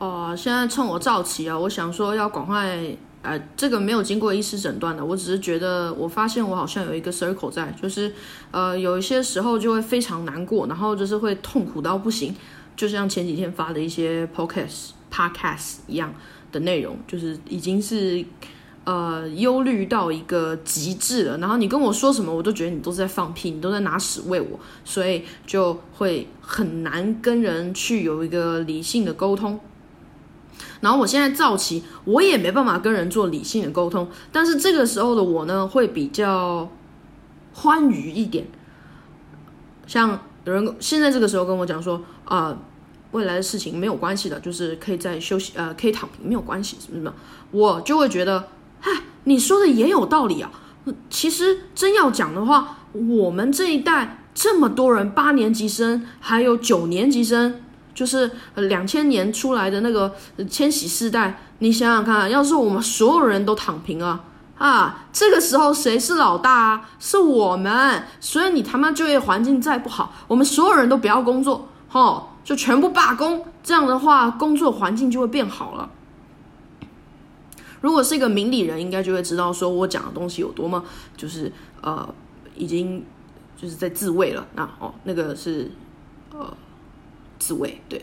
哦，现在趁我躁起啊，我想说要赶快，呃，这个没有经过医师诊断的，我只是觉得我发现我好像有一个 circle 在，就是呃有一些时候就会非常难过，然后就是会痛苦到不行，就像前几天发的一些 podcast podcast 一样的内容，就是已经是呃忧虑到一个极致了，然后你跟我说什么，我都觉得你都是在放屁，你都在拿屎喂我，所以就会很难跟人去有一个理性的沟通。然后我现在躁起，我也没办法跟人做理性的沟通。但是这个时候的我呢，会比较欢愉一点。像有人现在这个时候跟我讲说，啊，未来的事情没有关系的，就是可以在休息，呃，可以躺平，没有关系，什么什么，我就会觉得，嗨，你说的也有道理啊。其实真要讲的话，我们这一代这么多人，八年级生，还有九年级生。就是两千年出来的那个千禧世代，你想想看，要是我们所有人都躺平啊啊，这个时候谁是老大啊？是我们。所以你他妈就业环境再不好，我们所有人都不要工作，吼，就全部罢工。这样的话，工作环境就会变好了。如果是一个明理人，应该就会知道，说我讲的东西有多么就是呃，已经就是在自卫了。那哦，那个是呃。自卫，对。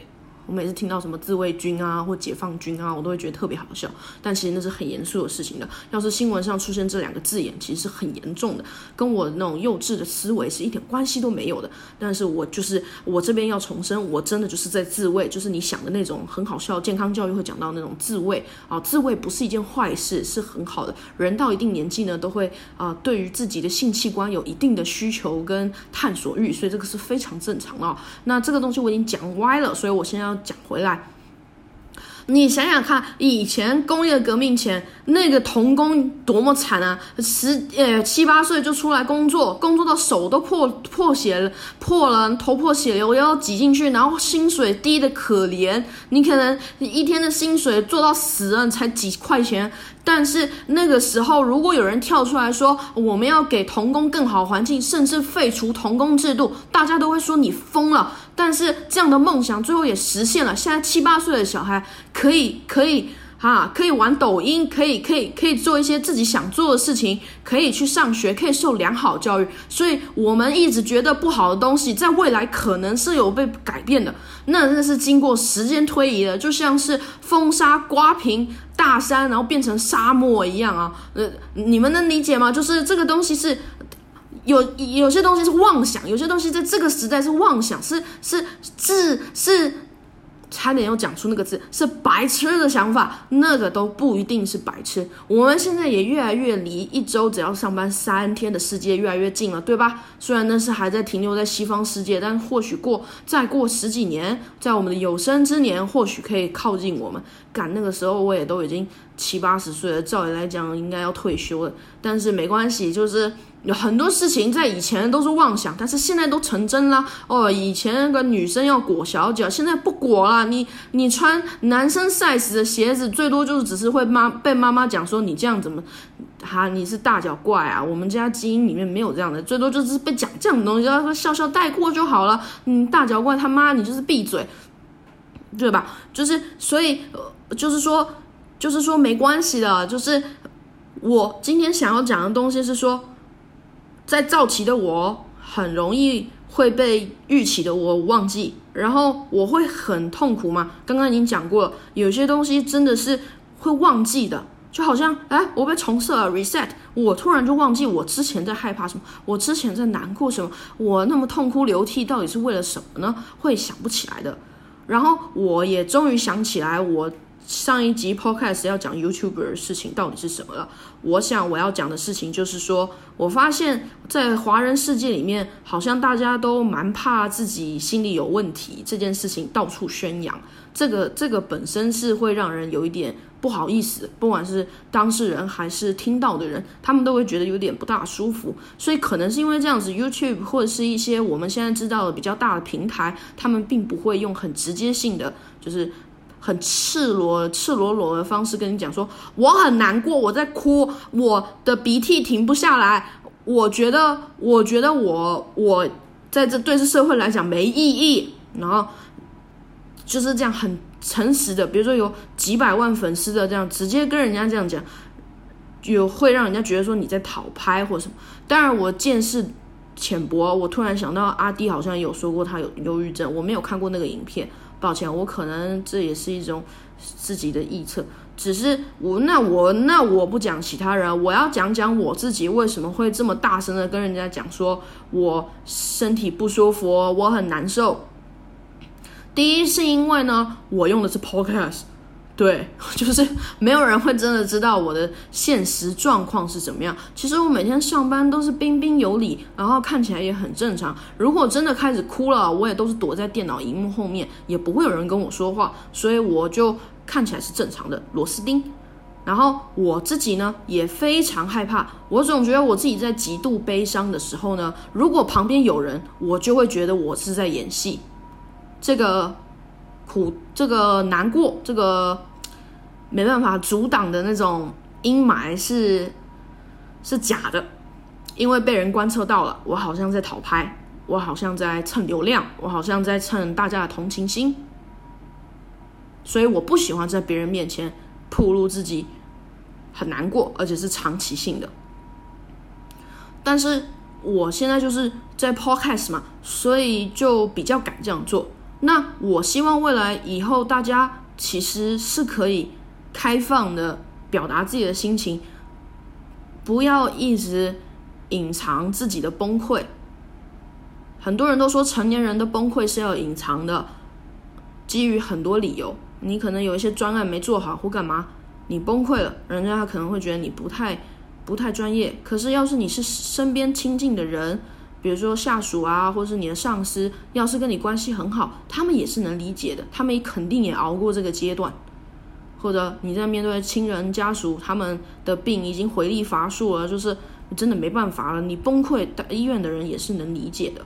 我每次听到什么自卫军啊或解放军啊，我都会觉得特别好笑。但其实那是很严肃的事情的。要是新闻上出现这两个字眼，其实是很严重的，跟我那种幼稚的思维是一点关系都没有的。但是我就是我这边要重申，我真的就是在自卫，就是你想的那种很好笑。健康教育会讲到那种自卫啊，自卫不是一件坏事，是很好的。人到一定年纪呢，都会啊，对于自己的性器官有一定的需求跟探索欲，所以这个是非常正常的。那这个东西我已经讲歪了，所以我现在要。讲回来，你想想看，以前工业革命前那个童工多么惨啊！十呃七八岁就出来工作，工作到手都破破血了，破了头破血流，要挤进去，然后薪水低的可怜，你可能一天的薪水做到死了才几块钱。但是那个时候，如果有人跳出来说我们要给童工更好环境，甚至废除童工制度，大家都会说你疯了。但是这样的梦想最后也实现了。现在七八岁的小孩可以可以哈，可以玩抖音，可以可以可以做一些自己想做的事情，可以去上学，可以受良好教育。所以我们一直觉得不好的东西，在未来可能是有被改变的。那那是经过时间推移的，就像是风沙刮平。大山，然后变成沙漠一样啊！呃，你们能理解吗？就是这个东西是有有些东西是妄想，有些东西在这个时代是妄想，是是是是。差点要讲出那个字是白痴的想法，那个都不一定是白痴。我们现在也越来越离一周只要上班三天的世界越来越近了，对吧？虽然那是还在停留在西方世界，但或许过再过十几年，在我们的有生之年，或许可以靠近我们。赶那个时候，我也都已经七八十岁了，照理来讲应该要退休了，但是没关系，就是。有很多事情在以前都是妄想，但是现在都成真了哦。以前那个女生要裹小脚，现在不裹了。你你穿男生 size 的鞋子，最多就是只是会妈被妈妈讲说你这样怎么，哈你是大脚怪啊。我们家基因里面没有这样的，最多就是被讲这样的东西，要说笑笑带过就好了。嗯，大脚怪他妈你就是闭嘴，对吧？就是所以就是说就是说没关系的，就是我今天想要讲的东西是说。在躁期的我很容易会被预期的我忘记，然后我会很痛苦嘛。刚刚已经讲过了，有些东西真的是会忘记的，就好像哎，我被重设了 reset，我突然就忘记我之前在害怕什么，我之前在难过什么，我那么痛哭流涕到底是为了什么呢？会想不起来的。然后我也终于想起来我。上一集 podcast 要讲 YouTuber 的事情到底是什么了？我想我要讲的事情就是说，我发现，在华人世界里面，好像大家都蛮怕自己心里有问题这件事情到处宣扬，这个这个本身是会让人有一点不好意思，不管是当事人还是听到的人，他们都会觉得有点不大舒服。所以可能是因为这样子，YouTube 或者是一些我们现在知道的比较大的平台，他们并不会用很直接性的，就是。很赤裸、赤裸裸的方式跟你讲说，我很难过，我在哭，我的鼻涕停不下来。我觉得，我觉得我我在这对这社会来讲没意义。然后就是这样很诚实的，比如说有几百万粉丝的这样，直接跟人家这样讲，有会让人家觉得说你在讨拍或什么。当然我见识浅薄，我突然想到阿弟好像有说过他有忧郁症，我没有看过那个影片，抱歉，我可能这也是一种自己的臆测。只是我那我那我不讲其他人，我要讲讲我自己为什么会这么大声的跟人家讲说我身体不舒服，我很难受。第一是因为呢，我用的是 Podcast，对，就是没有人会真的知道我的现实状况是怎么样。其实我每天上班都是彬彬有礼，然后看起来也很正常。如果真的开始哭了，我也都是躲在电脑荧幕后面，也不会有人跟我说话，所以我就看起来是正常的螺丝钉。然后我自己呢也非常害怕，我总觉得我自己在极度悲伤的时候呢，如果旁边有人，我就会觉得我是在演戏。这个苦，这个难过，这个没办法阻挡的那种阴霾是是假的，因为被人观测到了，我好像在讨拍，我好像在蹭流量，我好像在蹭大家的同情心，所以我不喜欢在别人面前暴露自己很难过，而且是长期性的。但是我现在就是在 podcast 嘛，所以就比较敢这样做。那我希望未来以后大家其实是可以开放的表达自己的心情，不要一直隐藏自己的崩溃。很多人都说成年人的崩溃是要隐藏的，基于很多理由。你可能有一些专案没做好或干嘛，你崩溃了，人家可能会觉得你不太不太专业。可是要是你是身边亲近的人，比如说下属啊，或是你的上司，要是跟你关系很好，他们也是能理解的，他们肯定也熬过这个阶段。或者你在面对亲人家属，他们的病已经回力乏术了，就是真的没办法了，你崩溃，医院的人也是能理解的。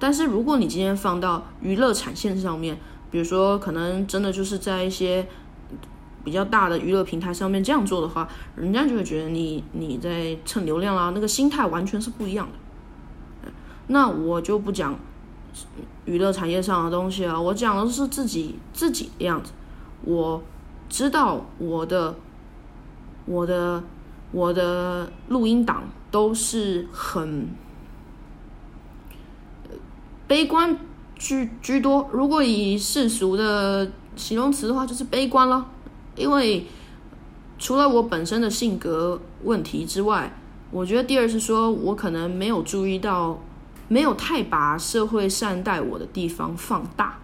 但是如果你今天放到娱乐产线上面，比如说可能真的就是在一些比较大的娱乐平台上面这样做的话，人家就会觉得你你在蹭流量啊，那个心态完全是不一样的。那我就不讲娱乐产业上的东西了，我讲的是自己自己的样子。我知道我的我的我的录音档都是很悲观居居多。如果以世俗的形容词的话，就是悲观了。因为除了我本身的性格问题之外，我觉得第二是说我可能没有注意到。没有太把社会善待我的地方放大，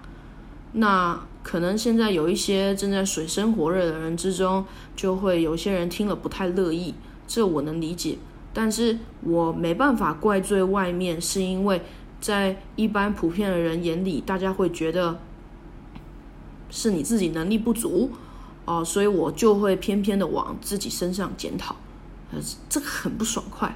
那可能现在有一些正在水深火热的人之中，就会有些人听了不太乐意，这我能理解。但是我没办法怪罪外面，是因为在一般普遍的人眼里，大家会觉得是你自己能力不足哦，所以我就会偏偏的往自己身上检讨，呃，这个很不爽快。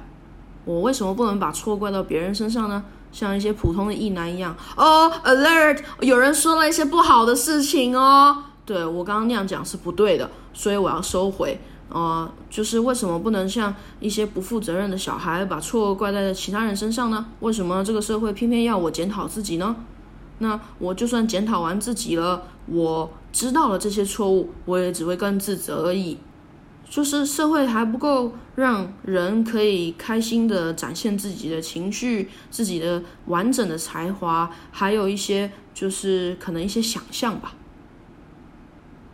我为什么不能把错怪到别人身上呢？像一些普通的异男一样，哦，alert，有人说了一些不好的事情哦。对我刚刚那样讲是不对的，所以我要收回。呃，就是为什么不能像一些不负责任的小孩把错怪在其他人身上呢？为什么这个社会偏偏要我检讨自己呢？那我就算检讨完自己了，我知道了这些错误，我也只会更自责而已。就是社会还不够让人可以开心的展现自己的情绪、自己的完整的才华，还有一些就是可能一些想象吧。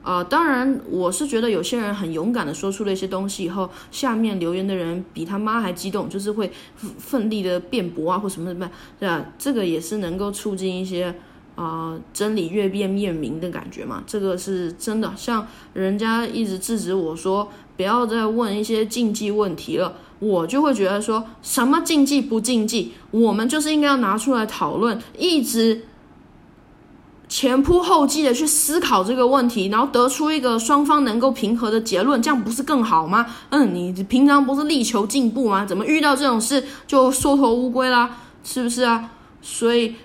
啊，当然我是觉得有些人很勇敢的说出了一些东西以后，下面留言的人比他妈还激动，就是会奋力的辩驳啊或什么什么，对吧？这个也是能够促进一些。啊，真理越辩越明的感觉嘛，这个是真的。像人家一直制止我说不要再问一些禁忌问题了，我就会觉得说什么禁忌不禁忌，我们就是应该要拿出来讨论，一直前仆后继的去思考这个问题，然后得出一个双方能够平和的结论，这样不是更好吗？嗯，你平常不是力求进步吗？怎么遇到这种事就缩头乌龟啦？是不是啊？所以。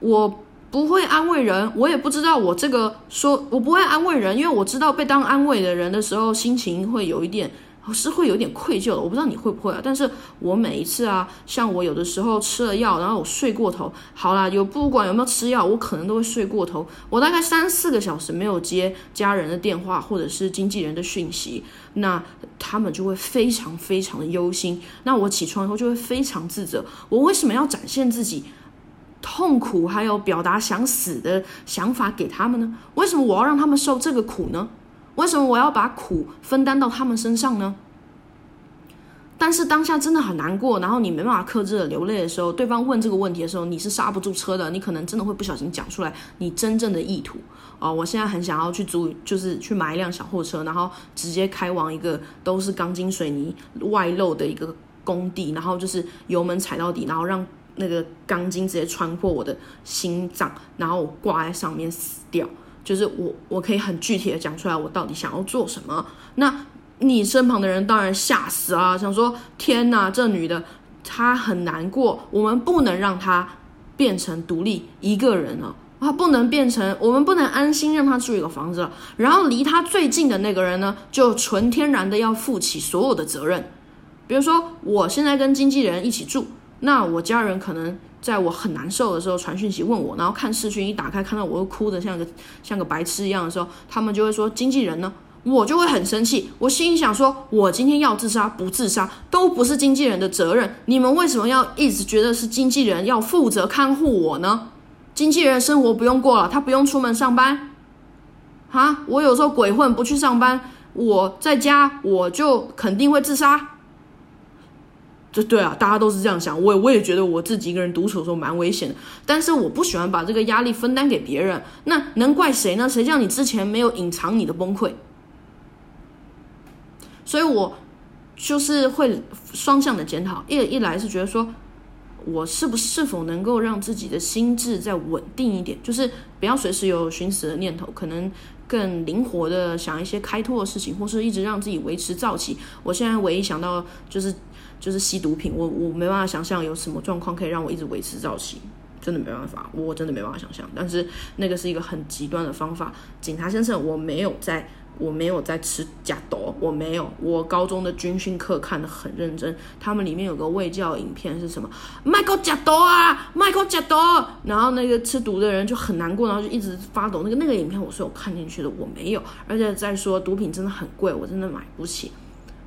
我不会安慰人，我也不知道我这个说，我不会安慰人，因为我知道被当安慰的人的时候，心情会有一点是会有点愧疚的。我不知道你会不会啊？但是我每一次啊，像我有的时候吃了药，然后我睡过头，好啦，有不管有没有吃药，我可能都会睡过头。我大概三四个小时没有接家人的电话或者是经纪人的讯息，那他们就会非常非常的忧心。那我起床以后就会非常自责，我为什么要展现自己？痛苦，还有表达想死的想法给他们呢？为什么我要让他们受这个苦呢？为什么我要把苦分担到他们身上呢？但是当下真的很难过，然后你没办法克制的流泪的时候，对方问这个问题的时候，你是刹不住车的，你可能真的会不小心讲出来你真正的意图哦。我现在很想要去租，就是去买一辆小货车，然后直接开往一个都是钢筋水泥外露的一个工地，然后就是油门踩到底，然后让。那个钢筋直接穿破我的心脏，然后我挂在上面死掉。就是我，我可以很具体的讲出来，我到底想要做什么。那你身旁的人当然吓死啊，想说天哪，这女的她很难过，我们不能让她变成独立一个人了，她不能变成，我们不能安心让她住一个房子了。然后离她最近的那个人呢，就纯天然的要负起所有的责任。比如说，我现在跟经纪人一起住。那我家人可能在我很难受的时候传讯息问我，然后看视讯一打开看到我又哭的像个像个白痴一样的时候，他们就会说经纪人呢，我就会很生气。我心里想说，我今天要自杀不自杀都不是经纪人的责任，你们为什么要一直觉得是经纪人要负责看护我呢？经纪人生活不用过了，他不用出门上班，哈，我有时候鬼混不去上班，我在家我就肯定会自杀。对啊，大家都是这样想。我我也觉得我自己一个人独处的时候蛮危险的，但是我不喜欢把这个压力分担给别人。那能怪谁呢？谁叫你之前没有隐藏你的崩溃？所以我就是会双向的检讨。一一来是觉得说，我是不是否能够让自己的心智再稳定一点，就是不要随时有寻死的念头，可能更灵活的想一些开拓的事情，或是一直让自己维持躁气。我现在唯一想到就是。就是吸毒品，我我没办法想象有什么状况可以让我一直维持造型，真的没办法，我真的没办法想象。但是那个是一个很极端的方法。警察先生，我没有在，我没有在吃假毒，我没有。我高中的军训课看的很认真，他们里面有个卫教影片是什么？麦克假毒啊，麦克假毒。然后那个吃毒的人就很难过，然后就一直发抖。那个那个影片我是有看进去的，我没有。而且再说毒品真的很贵，我真的买不起。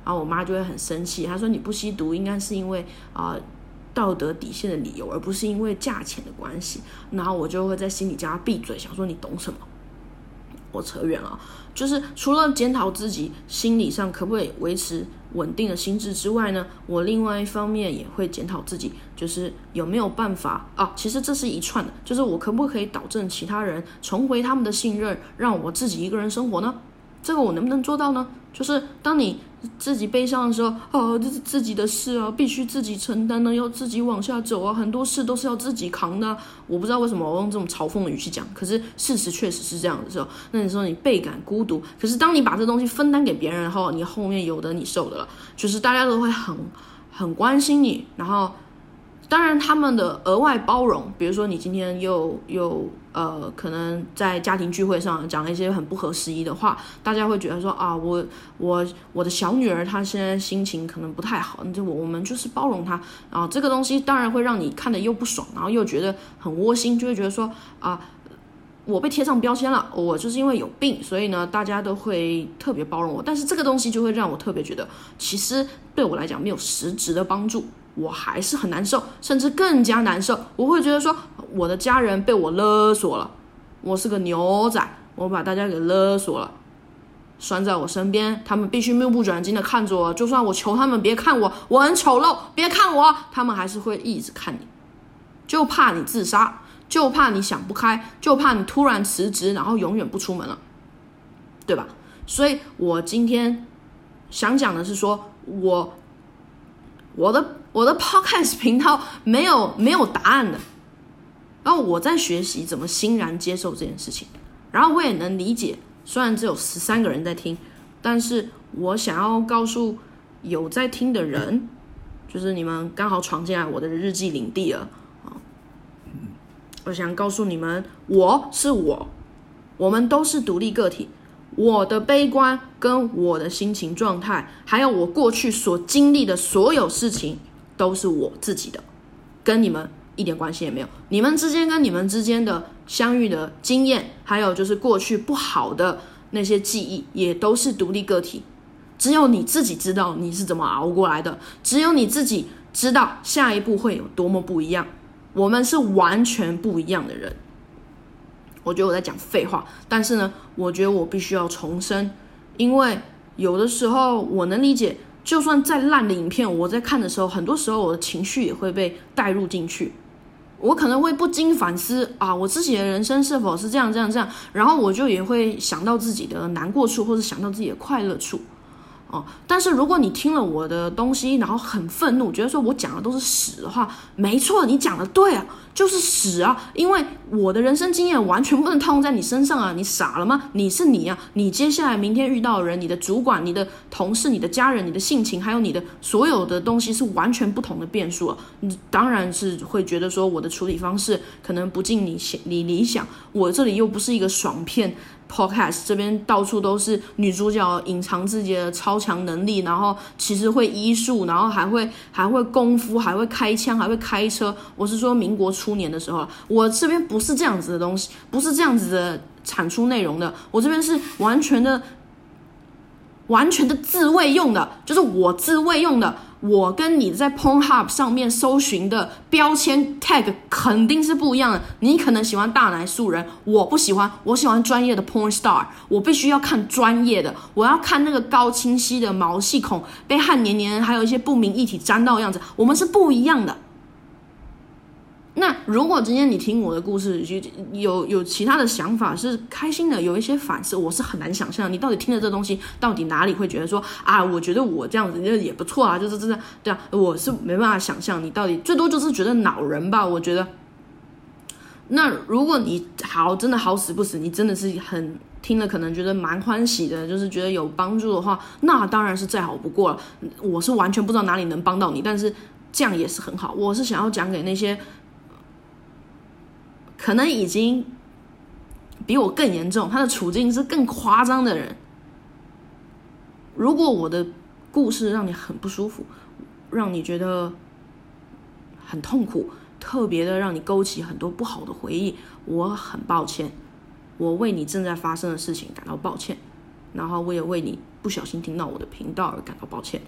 然后我妈就会很生气，她说：“你不吸毒，应该是因为啊道德底线的理由，而不是因为价钱的关系。”然后我就会在心里叫她闭嘴，想说你懂什么？我扯远了，就是除了检讨自己心理上可不可以维持稳定的心智之外呢，我另外一方面也会检讨自己，就是有没有办法啊？其实这是一串的，就是我可不可以导正其他人，重回他们的信任，让我自己一个人生活呢？这个我能不能做到呢？就是当你。自己悲伤的时候，哦，这是自己的事啊，必须自己承担呢，要自己往下走啊，很多事都是要自己扛的。我不知道为什么我用这种嘲讽的语气讲，可是事实确实是这样的时候，那你说你倍感孤独。可是当你把这东西分担给别人后，你后面有的你受的了，就是大家都会很很关心你，然后。当然，他们的额外包容，比如说你今天又又呃，可能在家庭聚会上讲了一些很不合时宜的话，大家会觉得说啊，我我我的小女儿她现在心情可能不太好，就我我们就是包容她啊，这个东西当然会让你看的又不爽，然后又觉得很窝心，就会觉得说啊，我被贴上标签了，我就是因为有病，所以呢，大家都会特别包容我，但是这个东西就会让我特别觉得，其实对我来讲没有实质的帮助。我还是很难受，甚至更加难受。我会觉得说，我的家人被我勒索了，我是个牛仔，我把大家给勒索了，拴在我身边，他们必须目不转睛的看着我，就算我求他们别看我，我很丑陋，别看我，他们还是会一直看你，就怕你自杀，就怕你想不开，就怕你突然辞职，然后永远不出门了，对吧？所以我今天想讲的是说，我我的。我的 podcast 频道没有没有答案的，然后我在学习怎么欣然接受这件事情，然后我也能理解，虽然只有十三个人在听，但是我想要告诉有在听的人，就是你们刚好闯进来我的日记领地了啊，我想告诉你们，我是我，我们都是独立个体，我的悲观跟我的心情状态，还有我过去所经历的所有事情，都是我自己的，跟你们一点关系也没有。你们之间跟你们之间的相遇的经验，还有就是过去不好的那些记忆，也都是独立个体。只有你自己知道你是怎么熬过来的，只有你自己知道下一步会有多么不一样。我们是完全不一样的人。我觉得我在讲废话，但是呢，我觉得我必须要重申，因为有的时候我能理解，就算再烂的影片，我在看的时候，很多时候我的情绪也会被带入进去，我可能会不禁反思啊，我自己的人生是否是这样这样这样，然后我就也会想到自己的难过处，或者想到自己的快乐处。哦，但是如果你听了我的东西，然后很愤怒，觉得说我讲的都是屎的话，没错，你讲的对啊，就是屎啊，因为我的人生经验完全不能套用在你身上啊，你傻了吗？你是你啊，你接下来明天遇到的人，你的主管、你的同事、你的家人、你的性情，还有你的所有的东西是完全不同的变数啊，你当然是会觉得说我的处理方式可能不尽你你理想，我这里又不是一个爽片。Podcast 这边到处都是女主角隐藏自己的超强能力，然后其实会医术，然后还会还会功夫，还会开枪，还会开车。我是说民国初年的时候，我这边不是这样子的东西，不是这样子的产出内容的，我这边是完全的。完全的自慰用的，就是我自慰用的。我跟你在 Pornhub 上面搜寻的标签 tag 肯定是不一样的。你可能喜欢大奶素人，我不喜欢，我喜欢专业的 porn star。我必须要看专业的，我要看那个高清晰的毛细孔被汗黏黏，还有一些不明液体沾到的样子。我们是不一样的。那如果今天你听我的故事，有有有其他的想法是开心的，有一些反思，我是很难想象你到底听了这东西，到底哪里会觉得说啊，我觉得我这样子就也不错啊，就是真的对啊，我是没办法想象你到底最多就是觉得恼人吧，我觉得。那如果你好真的好死不死，你真的是很听了可能觉得蛮欢喜的，就是觉得有帮助的话，那当然是再好不过了。我是完全不知道哪里能帮到你，但是这样也是很好。我是想要讲给那些。可能已经比我更严重，他的处境是更夸张的人。如果我的故事让你很不舒服，让你觉得很痛苦，特别的让你勾起很多不好的回忆，我很抱歉，我为你正在发生的事情感到抱歉，然后我也为你不小心听到我的频道而感到抱歉。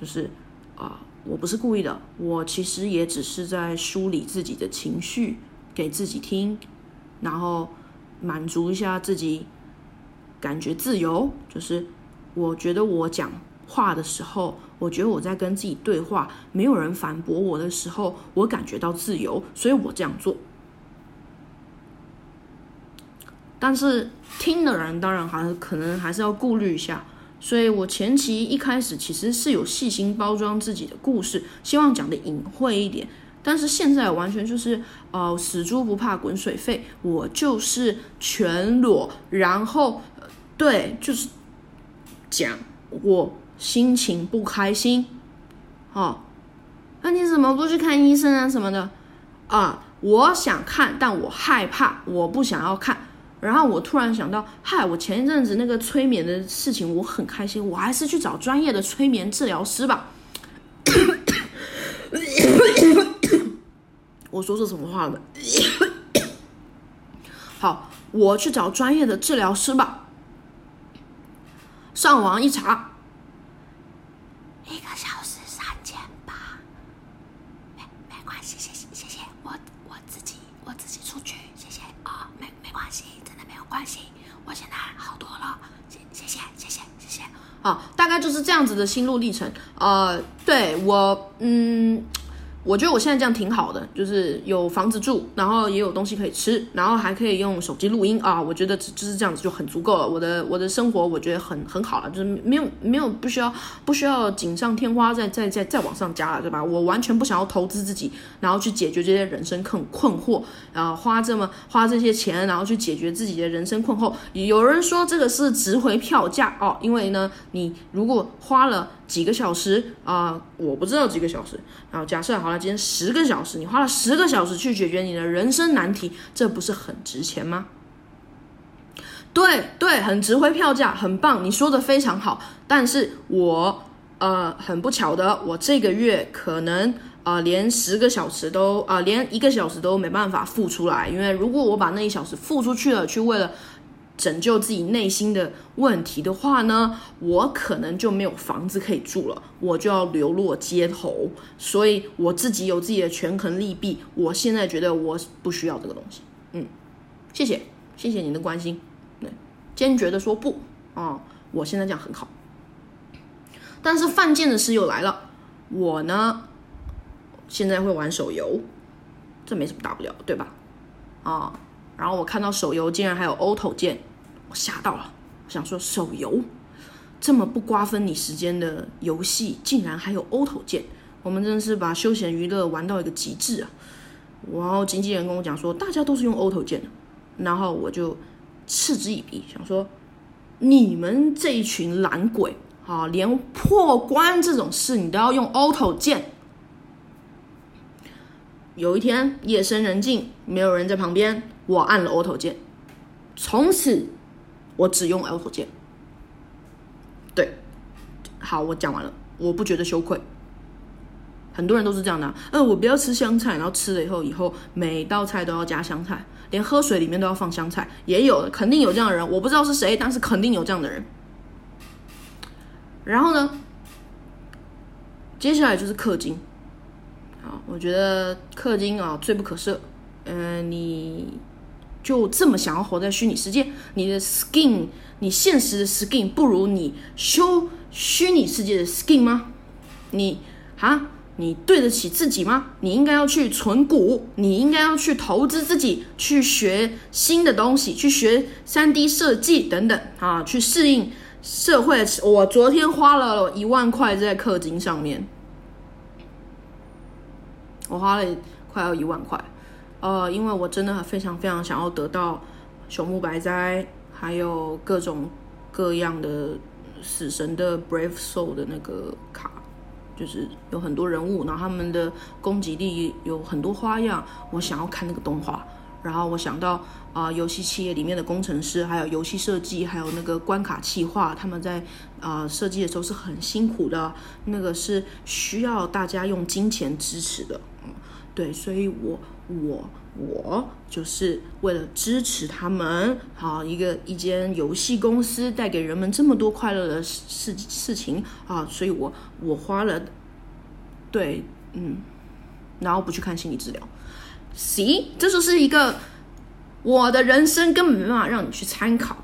就是啊，我不是故意的，我其实也只是在梳理自己的情绪。给自己听，然后满足一下自己，感觉自由。就是我觉得我讲话的时候，我觉得我在跟自己对话，没有人反驳我的时候，我感觉到自由，所以我这样做。但是听的人当然还可能还是要顾虑一下，所以我前期一开始其实是有细心包装自己的故事，希望讲的隐晦一点。但是现在完全就是，呃，死猪不怕滚水沸，我就是全裸，然后，对，就是讲我心情不开心，哦，那你怎么不去看医生啊什么的？啊，我想看，但我害怕，我不想要看。然后我突然想到，嗨，我前一阵子那个催眠的事情，我很开心，我还是去找专业的催眠治疗师吧。我说错什么话了？好，我去找专业的治疗师吧。上网一查，一个小时三千八，没没关系，谢谢谢谢，我我自己我自己出去，谢谢啊，没没关系，真的没有关系，我现在好多了，谢谢谢谢谢谢谢，好，大概就是这样子的心路历程。呃，对我，嗯。我觉得我现在这样挺好的，就是有房子住，然后也有东西可以吃，然后还可以用手机录音啊。我觉得就是这样子就很足够了。我的我的生活我觉得很很好了，就是没有没有不需要不需要锦上添花再再再再往上加了，对吧？我完全不想要投资自己，然后去解决这些人生困困惑，然后花这么花这些钱，然后去解决自己的人生困惑。有人说这个是值回票价哦，因为呢，你如果花了。几个小时啊，我不知道几个小时。然后假设好了，今天十个小时，你花了十个小时去解决你的人生难题，这不是很值钱吗？对对，很值回票价，很棒，你说的非常好。但是我呃很不巧的，我这个月可能呃连十个小时都啊连一个小时都没办法付出来，因为如果我把那一小时付出去了，去为了。拯救自己内心的问题的话呢，我可能就没有房子可以住了，我就要流落街头。所以我自己有自己的权衡利弊，我现在觉得我不需要这个东西。嗯，谢谢，谢谢您的关心。对，坚决的说不啊，我现在这样很好。但是犯贱的事又来了，我呢现在会玩手游，这没什么大不了，对吧？啊，然后我看到手游竟然还有 auto 键。我吓到了，想说手游这么不瓜分你时间的游戏，竟然还有 auto 键，我们真的是把休闲娱乐玩到一个极致啊！然后经纪人跟我讲说，大家都是用 auto 键的，然后我就嗤之以鼻，想说你们这一群懒鬼啊，连破关这种事你都要用 auto 键。有一天夜深人静，没有人在旁边，我按了 auto 键，从此。我只用 Alt 键，对，好，我讲完了，我不觉得羞愧。很多人都是这样的，呃，我不要吃香菜，然后吃了以后，以后每道菜都要加香菜，连喝水里面都要放香菜，也有，肯定有这样的人，我不知道是谁，但是肯定有这样的人。然后呢，接下来就是氪金，啊，我觉得氪金啊，罪不可赦，嗯，你。就这么想要活在虚拟世界？你的 skin，你现实的 skin 不如你修虚拟世界的 skin 吗？你啊，你对得起自己吗？你应该要去存股，你应该要去投资自己，去学新的东西，去学三 D 设计等等啊，去适应社会。我昨天花了一万块在氪金上面，我花了快要一万块。呃，因为我真的非常非常想要得到朽木白哉，还有各种各样的死神的 Brave Soul 的那个卡，就是有很多人物，然后他们的攻击力有很多花样。我想要看那个动画，然后我想到啊，游戏企业里面的工程师，还有游戏设计，还有那个关卡企划，他们在啊设计的时候是很辛苦的，那个是需要大家用金钱支持的。对，所以我。我我就是为了支持他们，好一个一间游戏公司带给人们这么多快乐的事事情啊，所以我我花了，对，嗯，然后不去看心理治疗，行，这就是一个我的人生根本没办法让你去参考，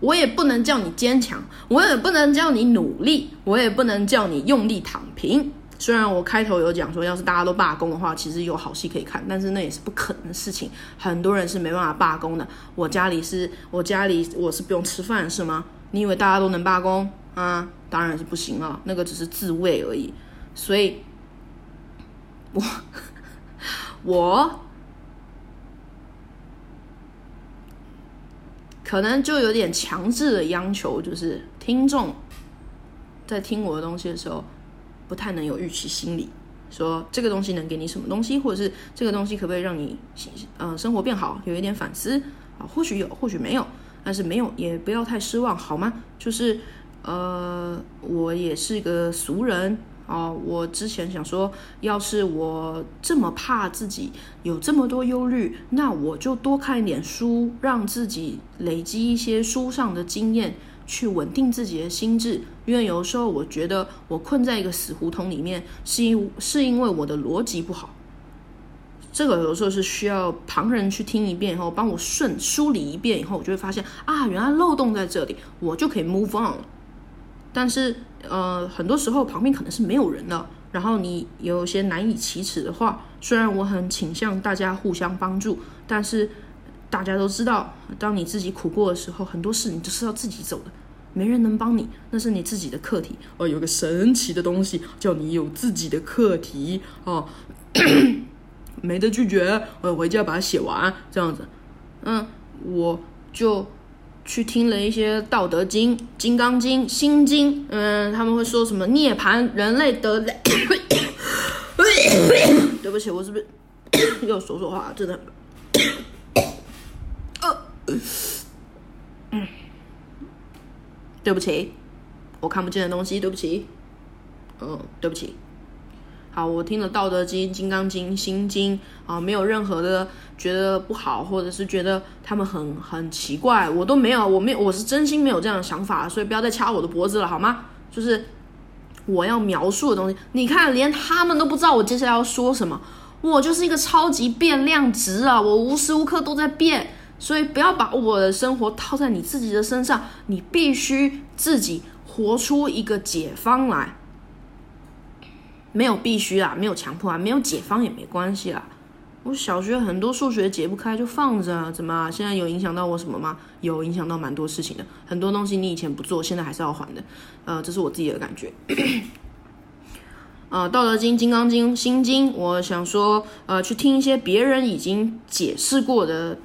我也不能叫你坚强，我也不能叫你努力，我也不能叫你用力躺平。虽然我开头有讲说，要是大家都罢工的话，其实有好戏可以看，但是那也是不可能的事情。很多人是没办法罢工的。我家里是我家里我是不用吃饭是吗？你以为大家都能罢工啊？当然是不行了，那个只是自卫而已。所以，我我可能就有点强制的要求，就是听众在听我的东西的时候。不太能有预期心理，说这个东西能给你什么东西，或者是这个东西可不可以让你呃生活变好，有一点反思啊？或许有，或许没有，但是没有也不要太失望，好吗？就是呃，我也是个俗人啊。我之前想说，要是我这么怕自己有这么多忧虑，那我就多看一点书，让自己累积一些书上的经验。去稳定自己的心智，因为有时候我觉得我困在一个死胡同里面，是因是因为我的逻辑不好。这个有时候是需要旁人去听一遍以后，帮我顺梳理一遍以后，我就会发现啊，原来漏洞在这里，我就可以 move on。但是呃，很多时候旁边可能是没有人的，然后你有些难以启齿的话，虽然我很倾向大家互相帮助，但是。大家都知道，当你自己苦过的时候，很多事你就是要自己走的，没人能帮你，那是你自己的课题。哦，有个神奇的东西叫你有自己的课题哦，没得拒绝，我回家把它写完，这样子。嗯，我就去听了一些《道德经》《金刚经》《心经》，嗯，他们会说什么涅槃，人类得。对不起，我是不是 又说说话？真的。对不起，我看不见的东西，对不起，嗯，对不起。好，我听了《道德经》《金刚经》《心经》啊，没有任何的觉得不好，或者是觉得他们很很奇怪，我都没有，我没有，我是真心没有这样的想法，所以不要再掐我的脖子了，好吗？就是我要描述的东西，你看，连他们都不知道我接下来要说什么，我就是一个超级变量值啊，我无时无刻都在变，所以不要把我的生活套在你自己的身上，你必须自己活出一个解方来。没有必须啊，没有强迫啊，没有解方也没关系啦。我小学很多数学解不开就放着，怎么现在有影响到我什么吗？有影响到蛮多事情的，很多东西你以前不做，现在还是要还的。呃，这是我自己的感觉。呃，《道德经》《金刚经》《心经》，我想说，呃，去听一些别人已经解释过的。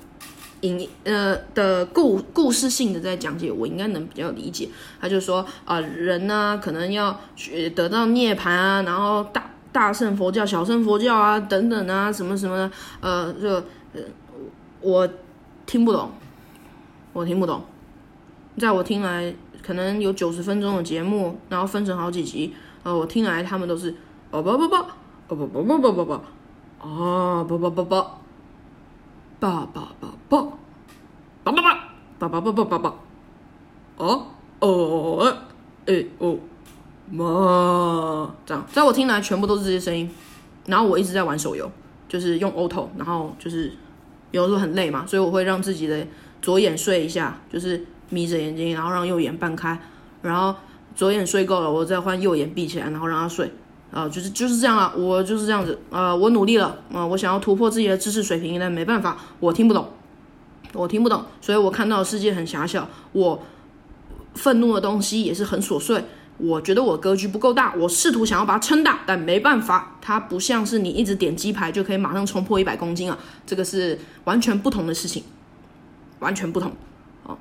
引呃的故故事性的在讲解，我应该能比较理解。他就说啊，人呢可能要去得到涅槃啊，然后大大乘佛教、小乘佛教啊等等啊，什么什么的呃，这呃我听不懂，我听不懂。在我听来，可能有九十分钟的节目，然后分成好几集，呃，我听来他们都是哦不不不哦不不不不不不啊不不不不。爸爸爸爸，爸爸爸，爸爸爸爸爸爸，哦哦哎哦，妈，这样，在我听来全部都是这些声音，然后我一直在玩手游，就是用 auto，然后就是有的时候很累嘛，所以我会让自己的左眼睡一下，就是眯着眼睛，然后让右眼半开，然后左眼睡够了，我再换右眼闭起来，然后让它睡。啊，就是就是这样啊，我就是这样子啊，我努力了啊，我想要突破自己的知识水平，但没办法，我听不懂，我听不懂，所以我看到的世界很狭小，我愤怒的东西也是很琐碎，我觉得我格局不够大，我试图想要把它撑大，但没办法，它不像是你一直点鸡排就可以马上冲破一百公斤啊，这个是完全不同的事情，完全不同，哦，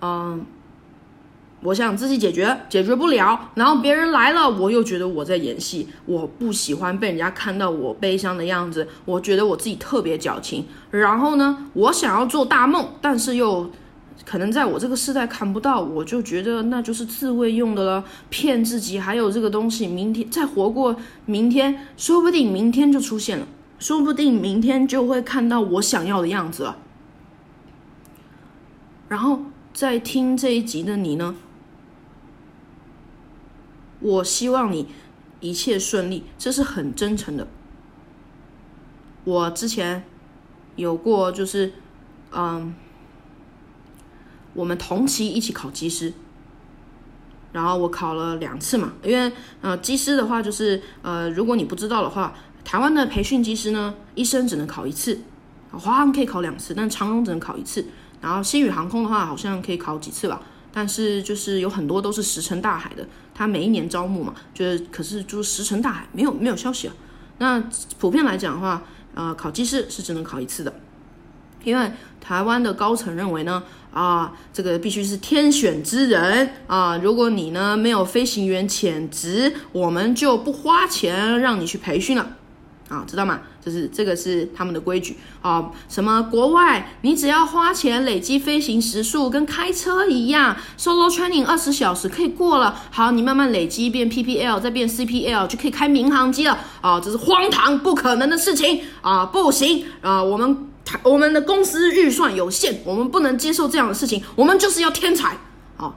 嗯。我想自己解决，解决不了，然后别人来了，我又觉得我在演戏。我不喜欢被人家看到我悲伤的样子，我觉得我自己特别矫情。然后呢，我想要做大梦，但是又可能在我这个时代看不到，我就觉得那就是自慰用的了，骗自己还有这个东西。明天再活过明天，说不定明天就出现了，说不定明天就会看到我想要的样子了。然后在听这一集的你呢？我希望你一切顺利，这是很真诚的。我之前有过，就是嗯，我们同期一起考技师，然后我考了两次嘛，因为呃，技师的话就是呃，如果你不知道的话，台湾的培训技师呢，一生只能考一次，华航可以考两次，但长荣只能考一次，然后新宇航空的话，好像可以考几次吧。但是就是有很多都是石沉大海的，他每一年招募嘛，就是可是就石沉大海，没有没有消息啊。那普遍来讲的话，呃，考技师是只能考一次的，因为台湾的高层认为呢，啊，这个必须是天选之人啊，如果你呢没有飞行员潜质，我们就不花钱让你去培训了。啊，知道吗？就是这个是他们的规矩啊。什么国外，你只要花钱累积飞行时速，跟开车一样，solo training 二十小时可以过了。好，你慢慢累积变 PPL，再变 CPL，就可以开民航机了。啊，这是荒唐不可能的事情啊，不行啊！我们我们的公司预算有限，我们不能接受这样的事情。我们就是要天才。啊，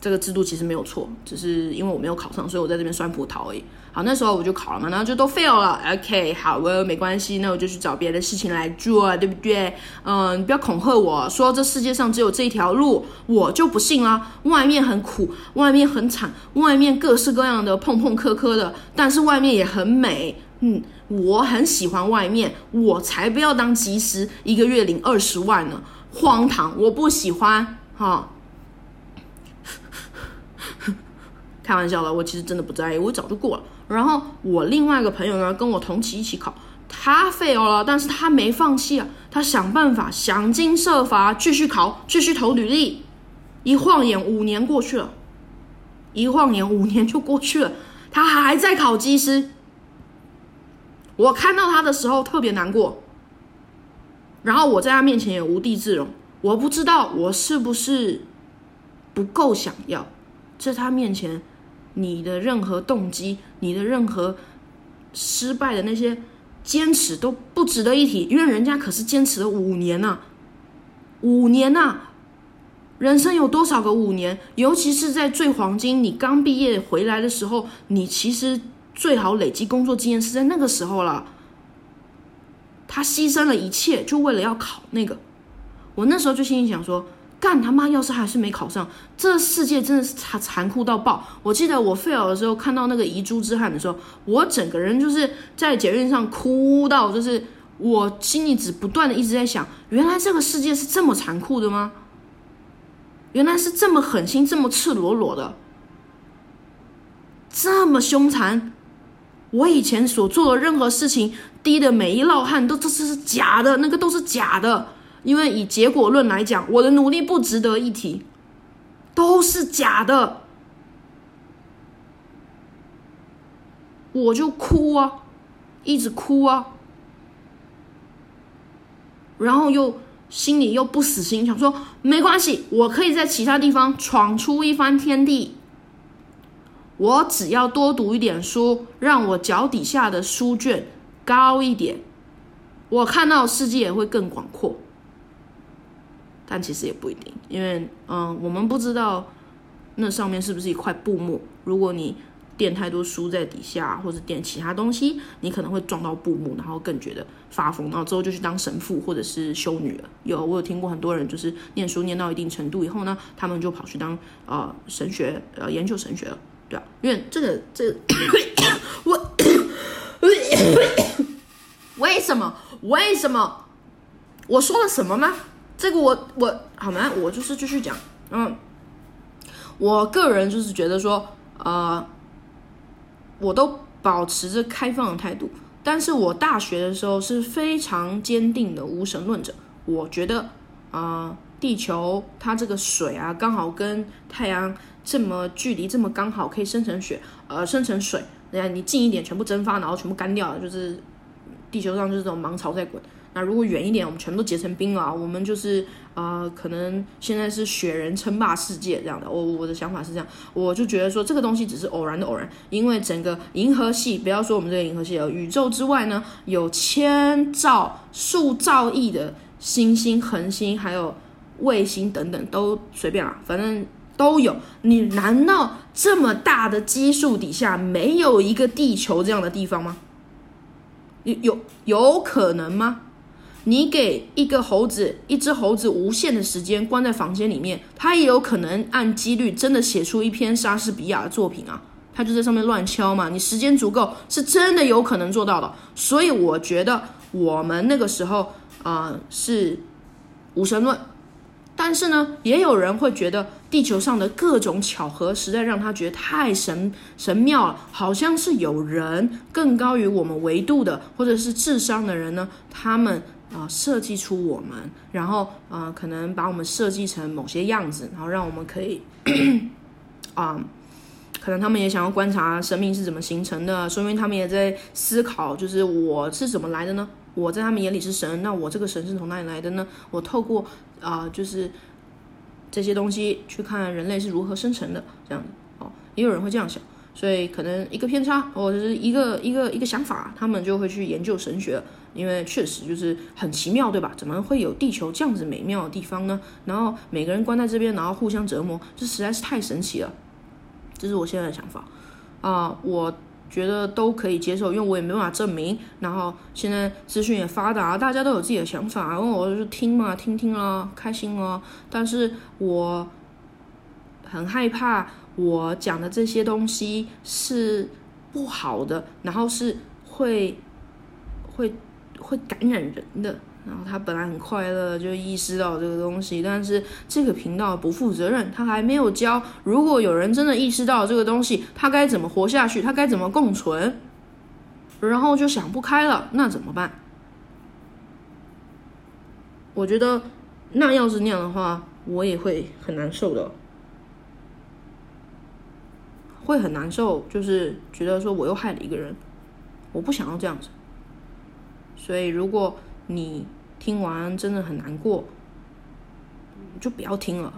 这个制度其实没有错，只是因为我没有考上，所以我在这边酸葡萄而已。好，那时候我就考了嘛，然后就都 fail 了。OK，好，我没关系，那我就去找别的事情来做，对不对？嗯，不要恐吓我说这世界上只有这一条路，我就不信啦。外面很苦，外面很惨，外面各式各样的碰碰磕磕的，但是外面也很美。嗯，我很喜欢外面，我才不要当技师，一个月领二十万呢，荒唐，我不喜欢哈。开玩笑了，我其实真的不在意，我早就过了。然后我另外一个朋友呢，跟我同期一起考，他 fail 了，但是他没放弃啊，他想办法，想尽设法继续考，继续投履历。一晃眼五年过去了，一晃眼五年就过去了，他还在考技师。我看到他的时候特别难过，然后我在他面前也无地自容，我不知道我是不是不够想要，在他面前，你的任何动机，你的任何失败的那些坚持都不值得一提，因为人家可是坚持了五年呐，五年呐。人生有多少个五年？尤其是在最黄金，你刚毕业回来的时候，你其实最好累积工作经验是在那个时候了。他牺牲了一切，就为了要考那个。我那时候就心里想说：干他妈！要是还是没考上，这世界真的是残残酷到爆。我记得我 fail 的时候，看到那个遗珠之憾的时候，我整个人就是在捷运上哭到，就是我心里只不断的一直在想：原来这个世界是这么残酷的吗？原来是这么狠心，这么赤裸裸的，这么凶残。我以前所做的任何事情，滴的每一烙汗都这是假的，那个都是假的。因为以结果论来讲，我的努力不值得一提，都是假的。我就哭啊，一直哭啊，然后又。心里又不死心，想说没关系，我可以在其他地方闯出一番天地。我只要多读一点书，让我脚底下的书卷高一点，我看到世界也会更广阔。但其实也不一定，因为嗯，我们不知道那上面是不是一块布幕。如果你垫太多书在底下，或者垫其他东西，你可能会撞到布幕，然后更觉得发疯，然后之后就去当神父或者是修女了。有我有听过很多人，就是念书念到一定程度以后呢，他们就跑去当呃神学呃研究神学了，对啊，因为这个这 我 为什么为什么我说了什么吗？这个我我好吗？我就是继续讲，嗯，我个人就是觉得说呃。我都保持着开放的态度，但是我大学的时候是非常坚定的无神论者。我觉得啊，地球它这个水啊，刚好跟太阳这么距离这么刚好，可以生成雪，呃，生成水。你看，你近一点，全部蒸发，然后全部干掉了，就是地球上就是这种盲潮在滚。那如果远一点，我们全都结成冰了，我们就是啊，可能现在是雪人称霸世界这样的。我我的想法是这样，我就觉得说这个东西只是偶然的偶然，因为整个银河系，不要说我们这个银河系了，宇宙之外呢，有千兆、数兆亿的星星、恒星，还有卫星等等，都随便啦，反正都有。你难道这么大的基数底下没有一个地球这样的地方吗？有有有可能吗？你给一个猴子，一只猴子无限的时间关在房间里面，它也有可能按几率真的写出一篇莎士比亚的作品啊！它就在上面乱敲嘛。你时间足够，是真的有可能做到的。所以我觉得我们那个时候啊是无神论，但是呢，也有人会觉得地球上的各种巧合实在让他觉得太神神妙了，好像是有人更高于我们维度的，或者是智商的人呢，他们。啊，设计出我们，然后啊，可能把我们设计成某些样子，然后让我们可以 啊，可能他们也想要观察生命是怎么形成的，说明他们也在思考，就是我是怎么来的呢？我在他们眼里是神，那我这个神是从哪里来的呢？我透过啊，就是这些东西去看人类是如何生成的，这样哦，也有人会这样想，所以可能一个偏差或者是一个一个一个想法，他们就会去研究神学。因为确实就是很奇妙，对吧？怎么会有地球这样子美妙的地方呢？然后每个人关在这边，然后互相折磨，这实在是太神奇了。这是我现在的想法啊，我觉得都可以接受，因为我也没办法证明。然后现在资讯也发达，大家都有自己的想法，然后我就听嘛，听听啊，开心啊。但是我很害怕，我讲的这些东西是不好的，然后是会会。会感染人的，然后他本来很快乐，就意识到这个东西，但是这个频道不负责任，他还没有教。如果有人真的意识到这个东西，他该怎么活下去，他该怎么共存，然后就想不开了，那怎么办？我觉得那要是那样的话，我也会很难受的，会很难受，就是觉得说我又害了一个人，我不想要这样子。所以，如果你听完真的很难过，就不要听了，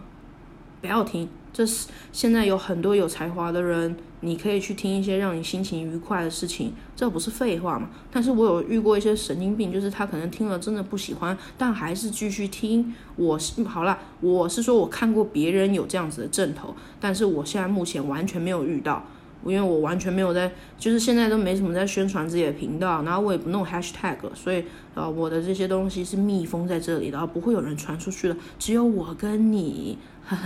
不要听。这是现在有很多有才华的人，你可以去听一些让你心情愉快的事情，这不是废话吗？但是我有遇过一些神经病，就是他可能听了真的不喜欢，但还是继续听。我是好了，我是说我看过别人有这样子的阵头，但是我现在目前完全没有遇到，因为我完全没有在，就是现在都没什么在宣传自己的频道，然后我也不弄 hashtag，所以呃，我的这些东西是密封在这里的，不会有人传出去的，只有我跟你。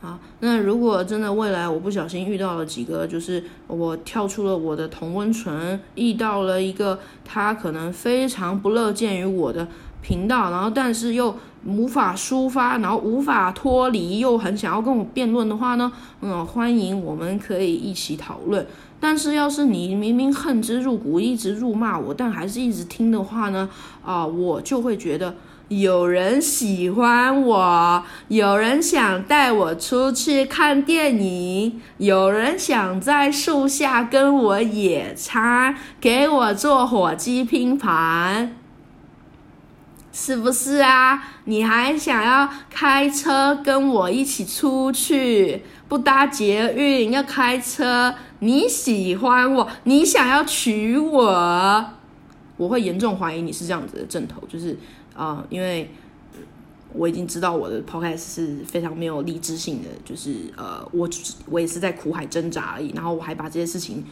啊，那如果真的未来我不小心遇到了几个，就是我跳出了我的同温层，遇到了一个他可能非常不乐见于我的频道，然后但是又无法抒发，然后无法脱离，又很想要跟我辩论的话呢，嗯，欢迎我们可以一起讨论。但是要是你明明恨之入骨，一直辱骂我，但还是一直听的话呢，啊，我就会觉得。有人喜欢我，有人想带我出去看电影，有人想在树下跟我野餐，给我做火鸡拼盘，是不是啊？你还想要开车跟我一起出去，不搭捷运要开车？你喜欢我，你想要娶我，我会严重怀疑你是这样子的正头，就是。啊，因为我已经知道我的 podcast 是非常没有励志性的，就是呃，我我也是在苦海挣扎而已，然后我还把这些事情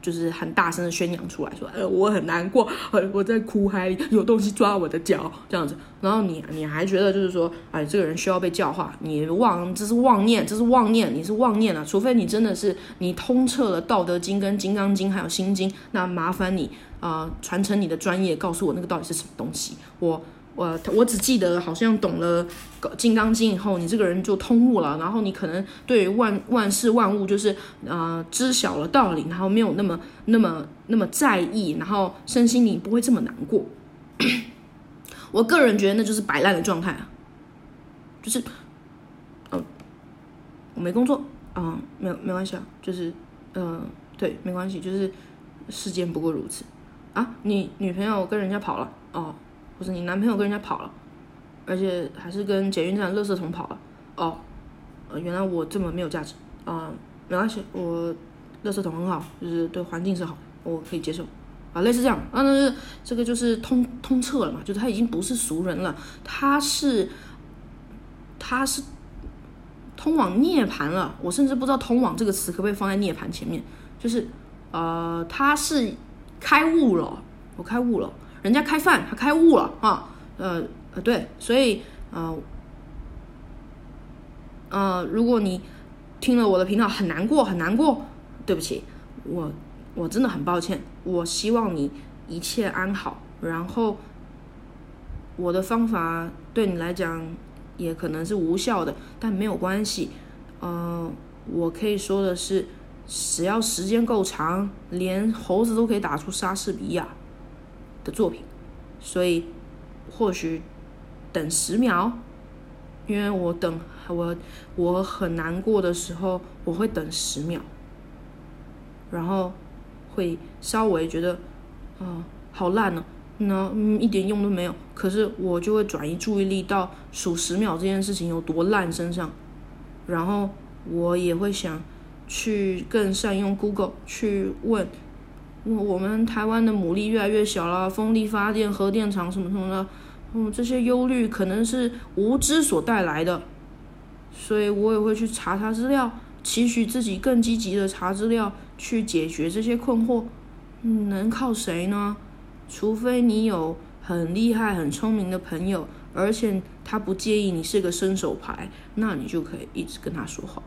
就是很大声的宣扬出来，说呃我很难过，呃我在苦海里有东西抓我的脚这样子，然后你你还觉得就是说，哎这个人需要被教化，你妄这是妄念，这是妄念，你是妄念啊，除非你真的是你通彻了《道德经》跟《金刚经》还有《心经》，那麻烦你啊传承你的专业，告诉我那个到底是什么东西，我。我我只记得好像懂了《金刚经》以后，你这个人就通悟了，然后你可能对万万事万物就是呃知晓了道理，然后没有那么那么那么在意，然后身心灵不会这么难过。我个人觉得那就是摆烂的状态啊，就是嗯我没工作啊，没有没关系啊，就是嗯对没关系，就是世间不过如此啊。你女朋友跟人家跑了哦。就是你男朋友跟人家跑了，而且还是跟捷运站垃圾桶跑了哦。呃，原来我这么没有价值啊，没关系，我垃圾桶很好，就是对环境是好，我可以接受啊。类似这样啊，那是这个就是通通彻了嘛，就是他已经不是俗人了，他是他是通往涅槃了。我甚至不知道“通往”这个词可不可以放在涅槃前面，就是呃，他是开悟了，我开悟了。人家开饭，他开悟了啊，呃呃，对，所以呃呃，如果你听了我的频道很难过，很难过，对不起，我我真的很抱歉。我希望你一切安好。然后我的方法对你来讲也可能是无效的，但没有关系。呃，我可以说的是，只要时间够长，连猴子都可以打出莎士比亚。的作品，所以或许等十秒，因为我等我我很难过的时候，我会等十秒，然后会稍微觉得啊好烂呢，那嗯一点用都没有。可是我就会转移注意力到数十秒这件事情有多烂身上，然后我也会想去更善用 Google 去问。我们台湾的牡蛎越来越小了，风力发电、核电厂什么什么的，嗯，这些忧虑可能是无知所带来的，所以我也会去查查资料，期许自己更积极的查资料去解决这些困惑。能靠谁呢？除非你有很厉害、很聪明的朋友，而且他不介意你是个伸手牌，那你就可以一直跟他说话。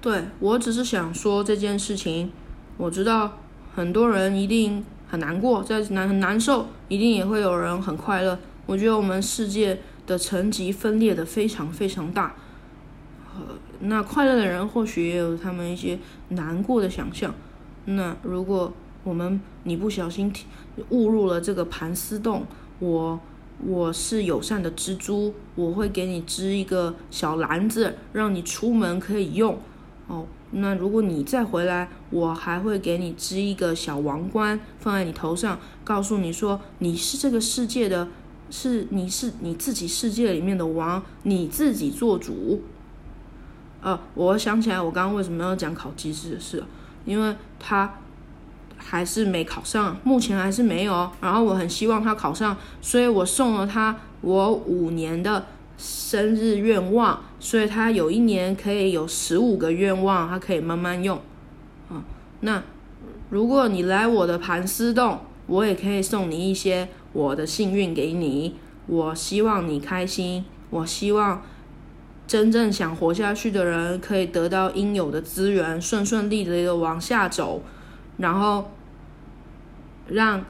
对我只是想说这件事情。我知道很多人一定很难过，在难很难受，一定也会有人很快乐。我觉得我们世界的层级分裂的非常非常大，呃，那快乐的人或许也有他们一些难过的想象。那如果我们你不小心误入了这个盘丝洞，我我是友善的蜘蛛，我会给你织一个小篮子，让你出门可以用。哦，那如果你再回来，我还会给你织一个小王冠放在你头上，告诉你说你是这个世界的，是你是你自己世界里面的王，你自己做主。呃，我想起来我刚刚为什么要讲考机师的事，因为他还是没考上，目前还是没有。然后我很希望他考上，所以我送了他我五年的。生日愿望，所以他有一年可以有十五个愿望，他可以慢慢用。啊，那如果你来我的盘丝洞，我也可以送你一些我的幸运给你。我希望你开心，我希望真正想活下去的人可以得到应有的资源，顺顺利利的往下走，然后让。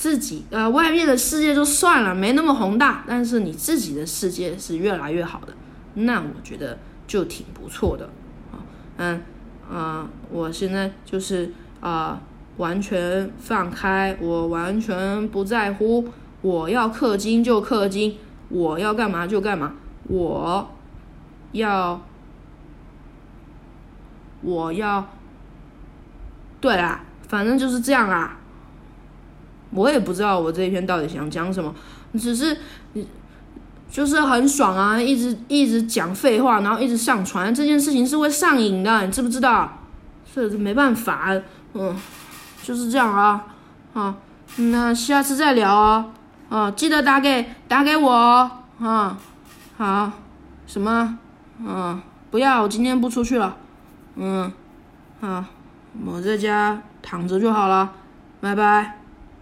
自己呃，外面的世界就算了，没那么宏大，但是你自己的世界是越来越好的，那我觉得就挺不错的啊。嗯啊，我现在就是啊，完全放开，我完全不在乎，我要氪金就氪金，我要干嘛就干嘛，我要我要，对啦，反正就是这样啊。我也不知道我这一篇到底想讲什么，只是就是很爽啊，一直一直讲废话，然后一直上传，这件事情是会上瘾的，你知不知道？这没办法，嗯，就是这样啊，好，那下次再聊哦，啊，记得打给打给我哦，啊，好，什么？嗯，不要，我今天不出去了，嗯，好，我在家躺着就好了，拜拜。